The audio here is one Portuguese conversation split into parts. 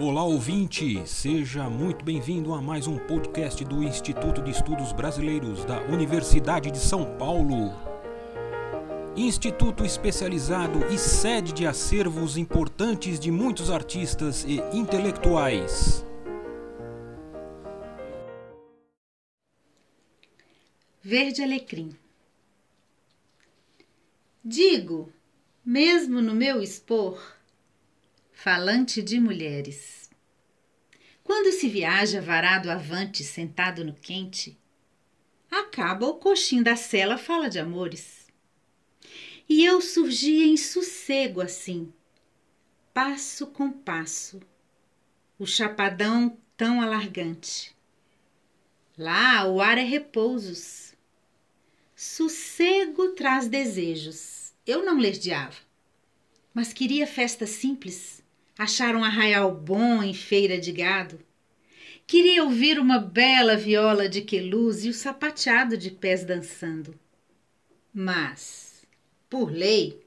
Olá ouvinte, seja muito bem-vindo a mais um podcast do Instituto de Estudos Brasileiros da Universidade de São Paulo. Instituto especializado e sede de acervos importantes de muitos artistas e intelectuais. Verde Alecrim Digo, mesmo no meu expor, falante de mulheres. Quando se viaja varado avante, sentado no quente, acaba o coxim da cela fala de amores. E eu surgia em sossego assim, passo com passo, o chapadão tão alargante. Lá o ar é repousos, sossego traz desejos. Eu não lerdeava, mas queria festa simples achar um arraial bom em feira de gado. Queria ouvir uma bela viola de queluz e o sapateado de pés dançando. Mas, por lei,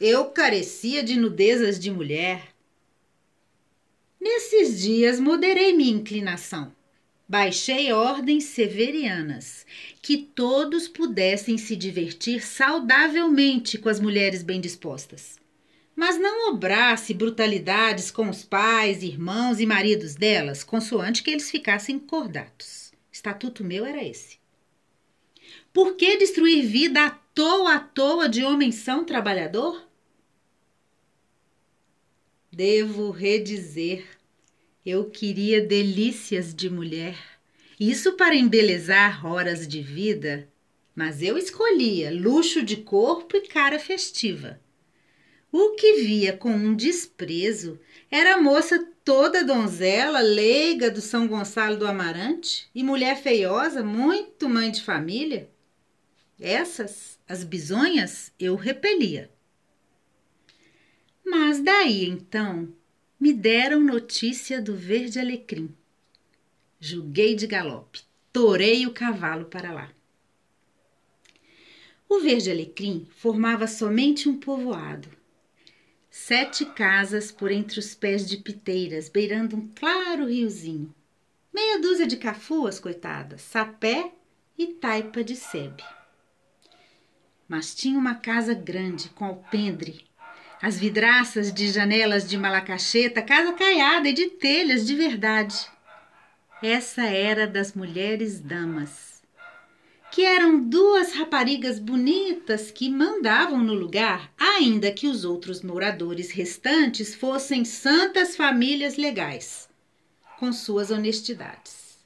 eu carecia de nudezas de mulher. Nesses dias moderei minha inclinação. Baixei ordens severianas, que todos pudessem se divertir saudavelmente com as mulheres bem dispostas mas não obrasse brutalidades com os pais, irmãos e maridos delas, consoante que eles ficassem cordatos. Estatuto meu era esse. Por que destruir vida à toa à toa de homem são trabalhador? Devo redizer, eu queria delícias de mulher, isso para embelezar horas de vida, mas eu escolhia luxo de corpo e cara festiva o que via com um desprezo era a moça toda donzela, leiga do São Gonçalo do Amarante e mulher feiosa, muito mãe de família. Essas, as bisonhas, eu repelia. Mas daí então me deram notícia do verde alecrim. Julguei de galope, torei o cavalo para lá. O verde alecrim formava somente um povoado Sete casas por entre os pés de piteiras, beirando um claro riozinho. Meia dúzia de cafuas, coitadas, sapé e taipa de sebe. Mas tinha uma casa grande, com alpendre, as vidraças de janelas de malacacheta, casa caiada e de telhas de verdade. Essa era das mulheres damas que eram duas raparigas bonitas que mandavam no lugar, ainda que os outros moradores restantes fossem santas famílias legais, com suas honestidades.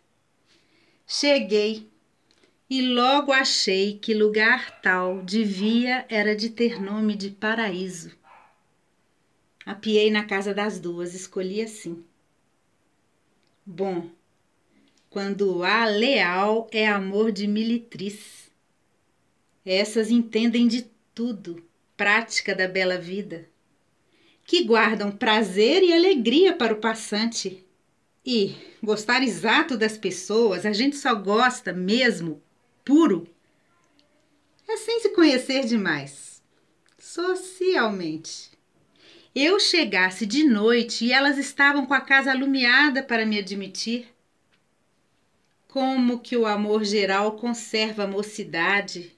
Cheguei e logo achei que lugar tal devia era de ter nome de paraíso. Apiei na casa das duas, escolhi assim. Bom, quando há leal é amor de militriz. Essas entendem de tudo, prática da bela vida, que guardam prazer e alegria para o passante. E gostar exato das pessoas, a gente só gosta mesmo, puro, é sem se conhecer demais, socialmente. Eu chegasse de noite e elas estavam com a casa alumiada para me admitir como que o amor geral conserva a mocidade.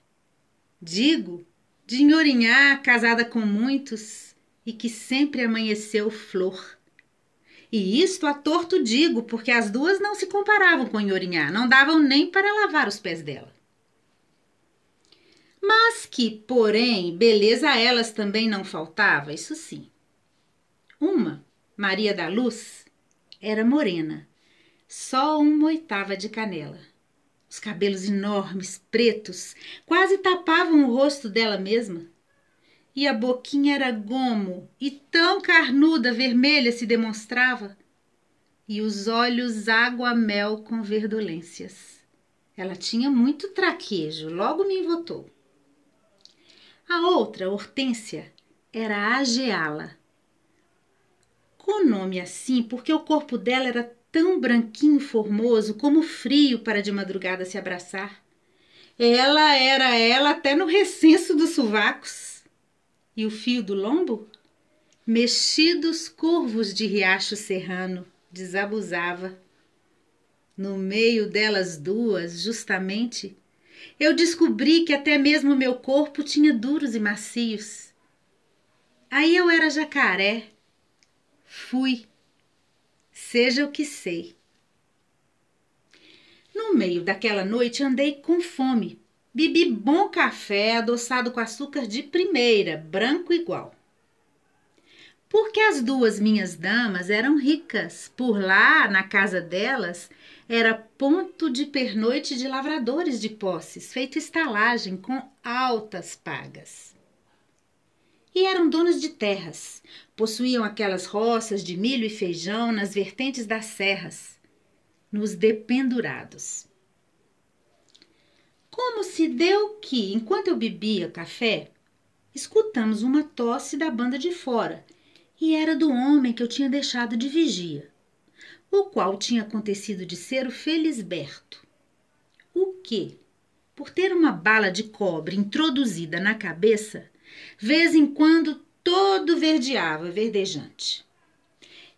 Digo, de Nhorinhá, casada com muitos, e que sempre amanheceu flor. E isto a torto digo, porque as duas não se comparavam com Nhorinhá, não davam nem para lavar os pés dela. Mas que, porém, beleza a elas também não faltava, isso sim. Uma, Maria da Luz, era morena, só uma oitava de canela. Os cabelos enormes, pretos, quase tapavam o rosto dela mesma. E a boquinha era gomo e tão carnuda, vermelha se demonstrava. E os olhos água-mel com verdolências. Ela tinha muito traquejo, logo me envotou. A outra, Hortência, era a Geala. Com nome assim porque o corpo dela era tão branquinho formoso como frio para de madrugada se abraçar. Ela era ela até no recenso dos sovacos. E o fio do lombo? mexidos curvos de riacho serrano, desabusava. No meio delas duas, justamente, eu descobri que até mesmo meu corpo tinha duros e macios. Aí eu era jacaré. Fui. Seja o que sei. No meio daquela noite andei com fome. Bebi bom café adoçado com açúcar de primeira, branco igual. Porque as duas minhas damas eram ricas. Por lá, na casa delas, era ponto de pernoite de lavradores de posses, feito estalagem com altas pagas. E eram donas de terras, possuíam aquelas roças de milho e feijão nas vertentes das serras, nos dependurados. Como se deu que, enquanto eu bebia café, escutamos uma tosse da banda de fora, e era do homem que eu tinha deixado de vigia o qual tinha acontecido de ser o Felisberto. O que, por ter uma bala de cobre introduzida na cabeça, vez em quando todo verdeava verdejante.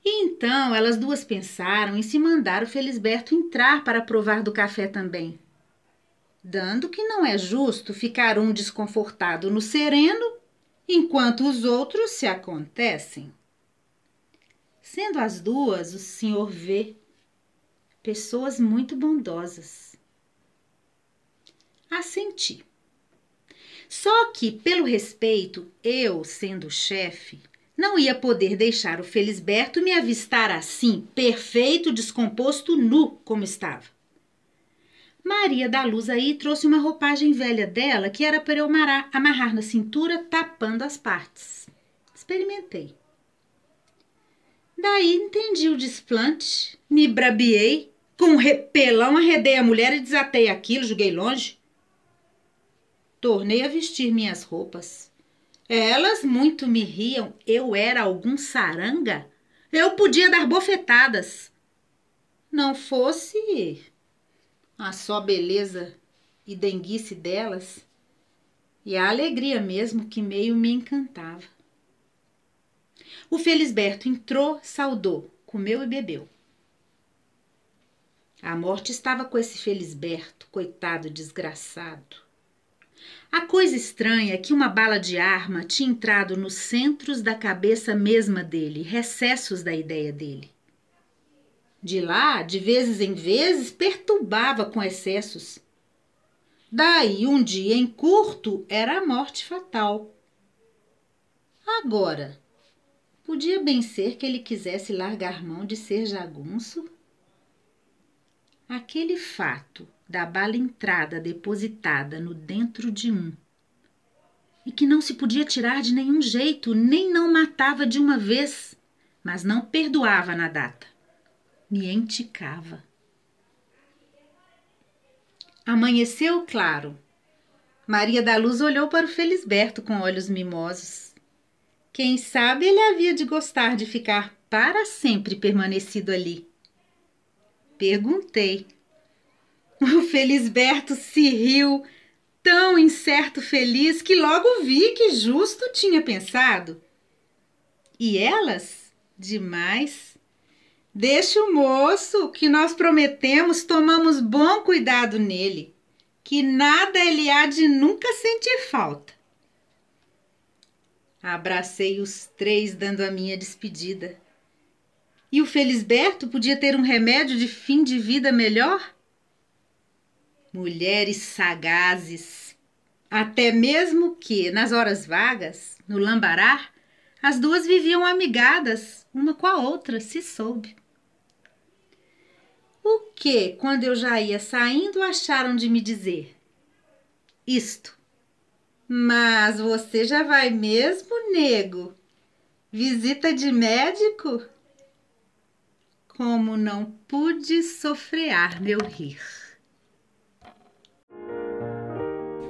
E então elas duas pensaram em se mandar o Felisberto entrar para provar do café também. Dando que não é justo ficar um desconfortado no sereno enquanto os outros se acontecem. Sendo as duas, o senhor vê pessoas muito bondosas. Assenti. Só que, pelo respeito, eu, sendo chefe, não ia poder deixar o Felisberto me avistar assim, perfeito, descomposto, nu, como estava. Maria da Luz aí trouxe uma roupagem velha dela que era para eu amarrar na cintura, tapando as partes. Experimentei. Daí entendi o desplante, me brabiei, com um repelão arredei a mulher e desatei aquilo, joguei longe. Tornei a vestir minhas roupas. Elas muito me riam, eu era algum saranga? Eu podia dar bofetadas. Não fosse a só beleza e denguice delas e a alegria mesmo que meio me encantava. O Felisberto entrou, saudou, comeu e bebeu. A morte estava com esse Felisberto, coitado desgraçado. A coisa estranha é que uma bala de arma tinha entrado nos centros da cabeça mesma dele, recessos da ideia dele. De lá, de vezes em vezes, perturbava com excessos. Daí, um dia em curto, era a morte fatal. Agora, Podia bem ser que ele quisesse largar mão de ser jagunço? Aquele fato da bala entrada depositada no dentro de um e que não se podia tirar de nenhum jeito, nem não matava de uma vez, mas não perdoava na data. Me enticava. Amanheceu claro. Maria da Luz olhou para o Felisberto com olhos mimosos. Quem sabe ele havia de gostar de ficar para sempre permanecido ali. Perguntei. Felisberto se riu, tão incerto feliz que logo vi que justo tinha pensado. E elas? Demais. Deixa o moço, que nós prometemos, tomamos bom cuidado nele, que nada ele há de nunca sentir falta. Abracei os três, dando a minha despedida. E o Felisberto podia ter um remédio de fim de vida melhor? Mulheres sagazes. Até mesmo que, nas horas vagas, no lambará, as duas viviam amigadas, uma com a outra, se soube. O que, quando eu já ia saindo, acharam de me dizer? Isto. Mas você já vai mesmo, nego? Visita de médico? Como não pude sofrear meu rir.